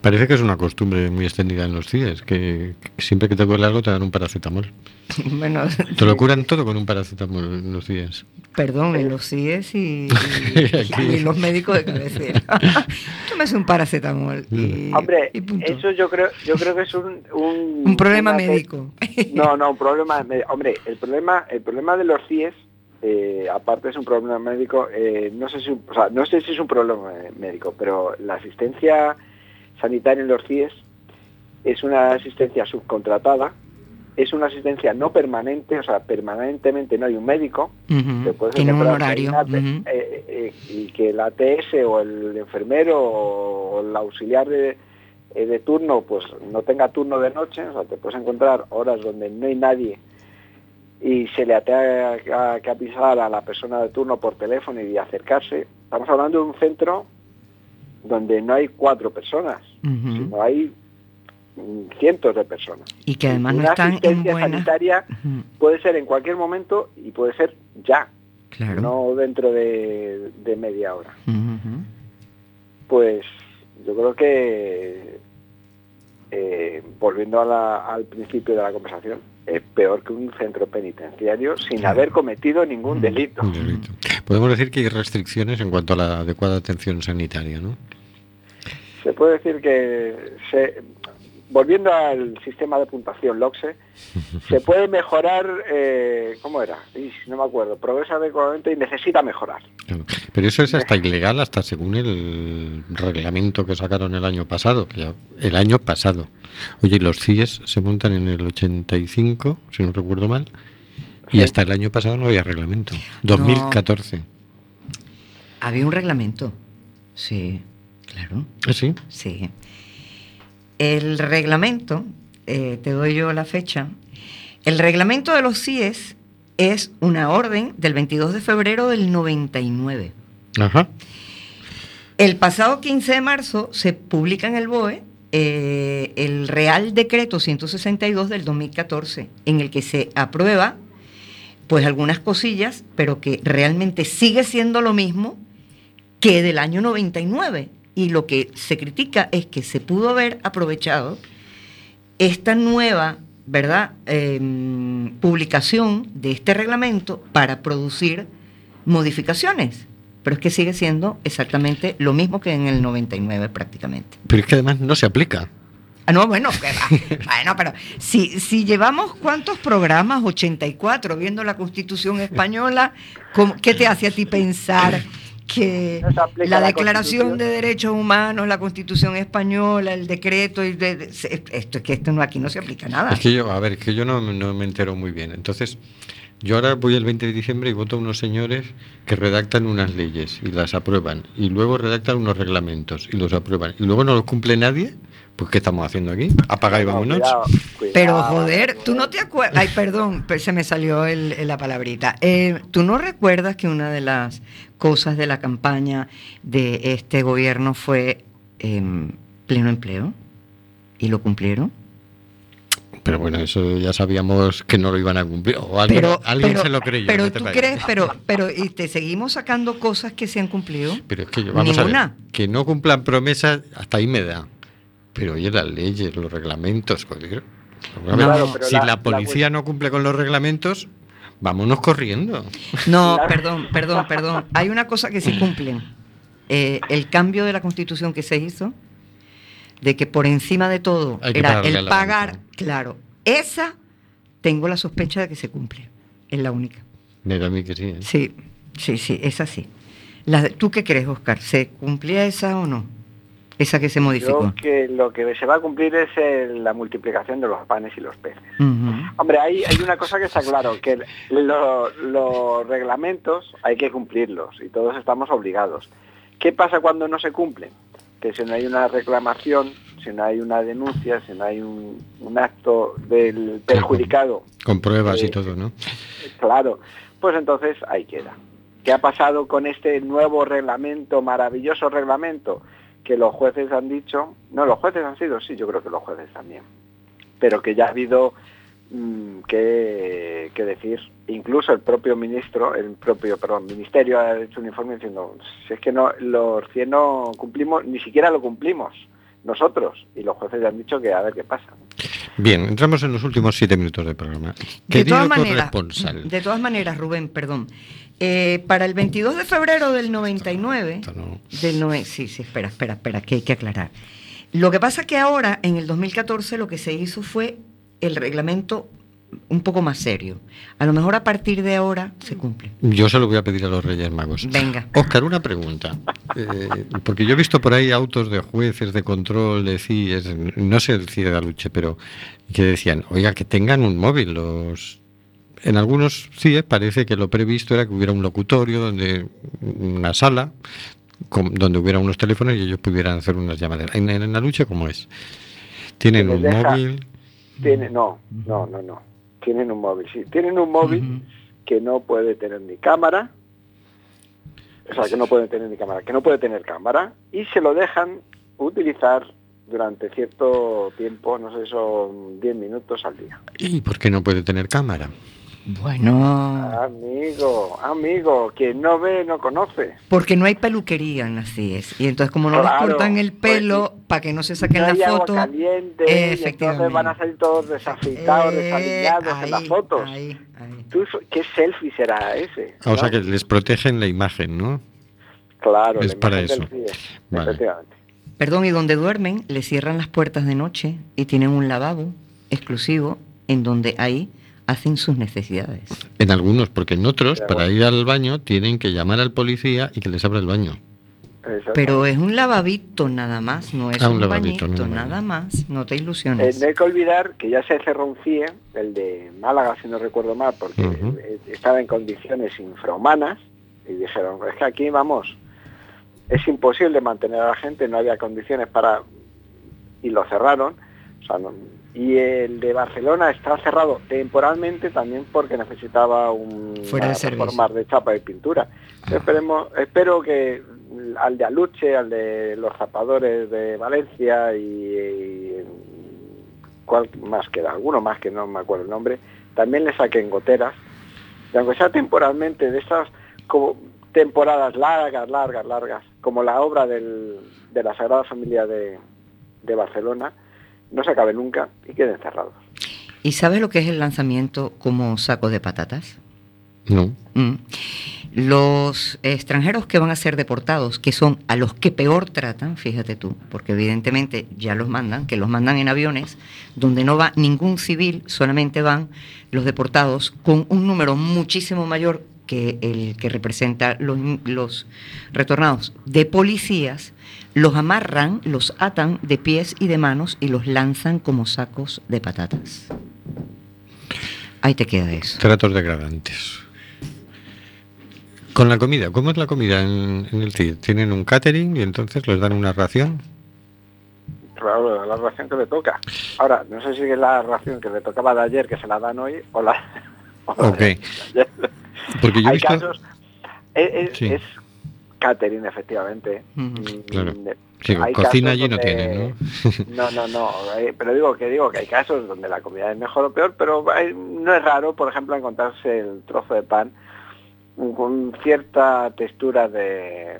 Parece que es una costumbre muy extendida en los CIES, que, siempre que te duele algo te dan un paracetamol. Bueno, Te lo curan todo con un paracetamol en los CIES. perdón, en los CIES y, y- Aquí. y los médicos de cabecera. Tómese un paracetamol y, Hombre, y punto. eso yo creo, yo creo que es un... Un, Un problema médico. No, no, un problema... Hombre, el problema, el problema de los CIES, eh, aparte es un problema médico, eh, no sé si, o sea, no sé si es un problema médico, pero la asistencia sanitaria en los CIES es una asistencia subcontratada, es una asistencia no permanente, o sea, permanentemente no hay un médico, que puedes Tiene un horario. eh, eh, y que el ATS o el enfermero o el auxiliar de, de turno pues no tenga turno de noche, o sea, te puedes encontrar horas donde no hay nadie y se le tenga que avisar a la persona de turno por teléfono y acercarse. Estamos hablando de un centro donde no hay cuatro personas, sino hay mm, cientos de personas. Y que además no Una están en asistencia buena. sanitaria puede ser en cualquier momento y puede ser ya, Claro. no dentro de, de media hora. Pues yo creo que, eh, volviendo a la- al principio de la conversación, es peor que un centro penitenciario sin Claro. haber cometido ningún Mm. delito. Un delito. Podemos decir que hay restricciones en cuanto a la adecuada atención sanitaria, ¿no? Se puede decir que, se- volviendo al sistema de puntuación LOCSE, se puede mejorar, eh, ¿cómo era? Ish, no me acuerdo, progresa adecuadamente y necesita mejorar. Claro. Pero eso es hasta ilegal, hasta según el reglamento que sacaron el año pasado. el año pasado. Oye, y los CIES se montan en el 85, si no recuerdo mal, y Sí. hasta el año pasado no había reglamento. 2014. Había un reglamento. Sí, claro. ¿Ah, sí? Sí. El reglamento, eh, te doy yo la fecha, el reglamento de los CIES es una orden del 22 de febrero del 99. Ajá. El pasado 15 de marzo se publica en el BOE eh, el Real Decreto 162 del 2014, en el que se aprueba pues algunas cosillas, pero que realmente sigue siendo lo mismo que del año 99. Y lo que se critica es que se pudo haber aprovechado esta nueva, ¿verdad?, Em, publicación de este reglamento para producir modificaciones. Pero es que sigue siendo exactamente lo mismo que en el 99 prácticamente. Pero es que además no se aplica. Ah, no, bueno, bueno, pero si, si llevamos cuántos programas, 84, viendo la Constitución española, ¿cómo- ¿qué te hace a ti pensar que la la Declaración de Derechos Humanos, la Constitución española, el decreto, y de- esto es que esto no, aquí no se aplica nada. Es que yo, a ver, es que yo no, no me entero muy bien. Entonces, yo ahora voy el 20 de diciembre y voto a unos señores que redactan unas leyes y las aprueban. Y luego redactan unos reglamentos y los aprueban. Y luego no los cumple nadie. Pues, ¿qué estamos haciendo aquí? Apaga y No, vámonos. cuidado, cuidado, Pero joder, tú no te acuerdas. Ay, perdón, se me salió el- el- la palabrita. Eh, ¿Tú no recuerdas que una de las cosas de la campaña de este gobierno fue em, pleno empleo? ¿Y lo cumplieron? Pero bueno, eso ya sabíamos que no lo iban a cumplir. O alguien, pero, alguien pero- se lo creyó. Pero no te tú vayas. crees, pero, pero y te seguimos sacando cosas que se han cumplido. Pero es que yo, vamos a Ninguna. ver, que no cumplan promesas, hasta ahí me da. Pero oye, las leyes, los reglamentos, joder. A Claro, pero si la- la, la policía no cumple con los reglamentos, vámonos corriendo. No, Claro. perdón, perdón, perdón. Hay una cosa que sí cumplen. Eh, el cambio de la constitución que se hizo, de que por encima de todo era el pagar, banca. claro, esa tengo la sospecha de que se cumple. Es la única. Me da a mí que sí. ¿eh? Sí, sí, sí, esa sí. La de- ¿Tú qué crees, Oscar? ¿Se cumplía esa o no? Esa que se modificó. Yo que lo que se va a cumplir es el- la multiplicación de los panes y los peces. Hombre, hay, hay una cosa que está claro, que lo- los reglamentos hay que cumplirlos y todos estamos obligados. ¿Qué pasa cuando no se cumplen? Que si no hay una reclamación, si no hay una denuncia, si no hay un, un acto del perjudicado, Con pruebas y Sí. todo, ¿no? claro, pues entonces ahí queda. ¿Qué ha pasado con este nuevo reglamento, maravilloso reglamento? Que los jueces han dicho, no, los jueces han sido, sí, yo creo que los jueces también, pero que ya ha habido que, que decir, incluso el propio ministro, el propio, perdón, ministerio ha hecho un informe diciendo, si es que no, los 100 no cumplimos, ni siquiera lo cumplimos nosotros, y los jueces ya han dicho que a ver qué pasa. Bien, entramos en los últimos siete minutos del programa. De todas maneras, de todas maneras, Rubén, perdón. Eh, para el 22 de febrero del 99, Esto no- del nove- sí, sí, espera, espera, espera, que hay que aclarar. Lo que pasa que ahora, en el 2014, lo que se hizo fue el reglamento un poco más serio. A lo mejor a partir de ahora se cumple. Yo se lo voy a pedir a los Reyes Magos. Venga. Oscar, una pregunta. Eh, porque yo he visto por ahí autos de jueces de control, de CIES, no sé el CIE de Aluche, pero que decían, oiga, que tengan un móvil. Los... En algunos CIES parece que lo previsto era que hubiera un locutorio, donde una sala, con- donde hubiera unos teléfonos y ellos pudieran hacer unas llamadas. En, en Aluche, ¿cómo es? ¿Tienen un deja- móvil? Tiene, no, no, no, no. Tienen un móvil, sí. Tienen un móvil que no puede tener ni cámara, o sea, que no puede tener ni cámara, que no puede tener cámara, y se lo dejan utilizar durante cierto tiempo, no sé, son 10 minutos al día. ¿Y por qué no puede tener cámara? Bueno, Amigo, amigo, quien no ve no conoce. porque no hay peluquería en las CIES. Y entonces, como no les cortan el pues pelo para que no se saquen no la hay agua foto. caliente, y entonces efectivamente. van a salir todos desafeitados, Eh, desalineados en las fotos. ahí, ahí. ¿Tú ¿Qué selfie será ese? Ah, o sea, que les protegen la imagen, ¿no? Claro, Es la para eso. CIE, Vale. efectivamente. Perdón, y donde duermen, le cierran las puertas de noche y tienen un lavabo exclusivo en donde ahí hacen sus necesidades. En algunos, porque en otros, Ya, para ir al baño, tienen que llamar al policía y que les abra el baño. Pero es un lavabito nada más, no es Ah, un un, lavabito, bañito, no, nada más. No te Eh, ilusiones. no hay que olvidar que ya se cerró un CIE, el de Málaga, si no recuerdo mal, porque eh, estaba en condiciones infrahumanas y dijeron, es que aquí vamos, es imposible mantener a la gente, no había condiciones para... y lo cerraron. O sea, no- y el de Barcelona está cerrado temporalmente también porque necesitaba un Fuera de chapa y pintura. Esperemos, espero que al de Aluche, al de los zapadores de Valencia y, y cuál más queda, alguno más que no me acuerdo el nombre, también le saquen goteras, y aunque sea temporalmente, de esas como temporadas largas, largas, largas, como la obra del- de la Sagrada Familia de, de Barcelona, no se acabe nunca y queden cerrados. ¿Y sabes lo que es el lanzamiento como saco de patatas? No. Mm. Los extranjeros que van a ser deportados, que son a los que peor tratan, fíjate tú, porque evidentemente ya los mandan, que los mandan en aviones, donde no va ningún civil, solamente van los deportados con un número muchísimo mayor que el que representa los, los retornados de policías, los amarran, los atan de pies y de manos y los lanzan como sacos de patatas. Ahí te queda eso. Tratos degradantes. Con la comida, ¿cómo es la comida en, en el CIE? ¿Tienen un catering y entonces les dan una ración? Claro, la ración que le toca. Ahora, no sé si es la ración que le tocaba de ayer que se la dan hoy o la... o la Ok. de ayer. Porque yo he Hay visto... casos... Es, es- Sí. es catering, efectivamente. Mm, Claro. Sí, hay cocina allí no tienen, ¿no? No, no, no. eh, Pero digo que digo que hay casos donde la comida es mejor o peor, pero hay- no es raro, por ejemplo, encontrarse el trozo de pan con cierta textura de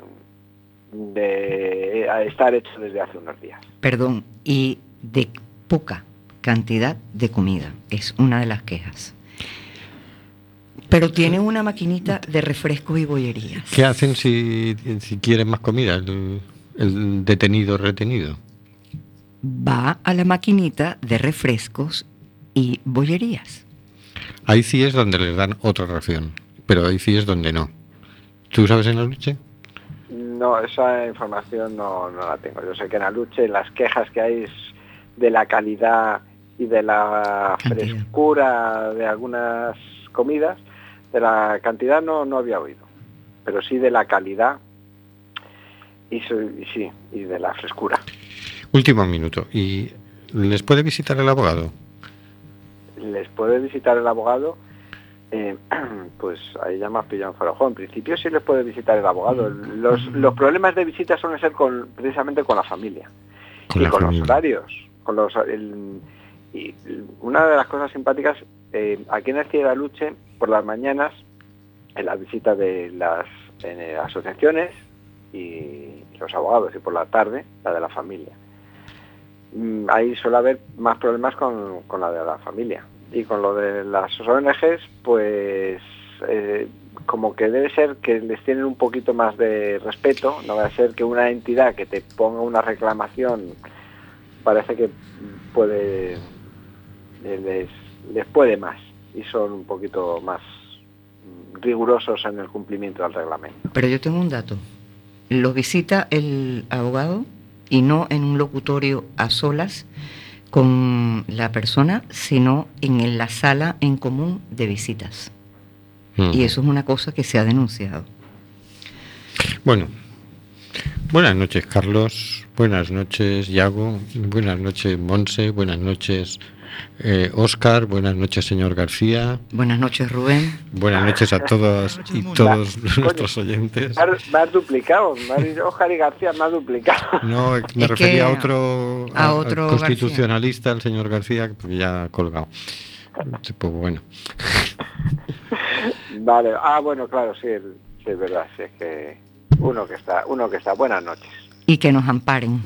de estar hecho desde hace unos días. perdón, y de poca cantidad de comida. Es una de las quejas. Pero tiene una maquinita de refrescos y bollerías. ¿Qué hacen si, si quieren más comida el, el detenido retenido? Va a la maquinita de refrescos y bollerías. Hay CIEs donde les dan otra ración, pero hay CIEs donde no. ¿Tú sabes en la lucha? No, esa información no, no la tengo. Yo sé que en Aluche las quejas que hay es de la calidad y de la frescura de algunas comidas, de la cantidad no, no había oído, pero sí de la calidad y, sí, y de la frescura. Último minuto. ¿Y les puede visitar el abogado? les puede visitar el abogado, eh, pues ahí ya me has pillado en de juego. En principio sí les puede visitar el abogado. Los, los problemas de visita suelen ser con, precisamente con la familia Con y la con familia. los horarios. Con los, el- y una de las cosas simpáticas, eh, aquí en el Ciudad Luche, por las mañanas, en la visita de las eh, asociaciones y los abogados, y por la tarde, la de la familia. Mm, Ahí suele haber más problemas con, con la de la familia. Y con lo de las ONGs, pues eh, como que debe ser que les tienen un poquito más de respeto, no va a ser que una entidad que te ponga una reclamación parece que eh, les, les puede más y son un poquito más rigurosos en el cumplimiento del reglamento. Pero yo tengo un dato. Lo visita el abogado y no en un locutorio a solas con la persona, sino en la sala en común de visitas. Mm. Y eso es una cosa que se ha denunciado. Bueno, buenas noches, Carlos. Buenas noches, Yago. Buenas noches, Monse. Buenas noches, eh, Oscar. Buenas noches, señor García. Buenas noches, Rubén. Buenas noches a todas noches, y todos nuestros oyentes. Me has- duplicado, Oscar y García me has duplicado. No, me Es refería a otro, a al otro constitucionalista, el señor García, que ya ha colgado. Pues bueno, Vale, ah bueno, claro, sí, sí es verdad, sí es que uno que está, uno que está, buenas noches. Y que nos amparen.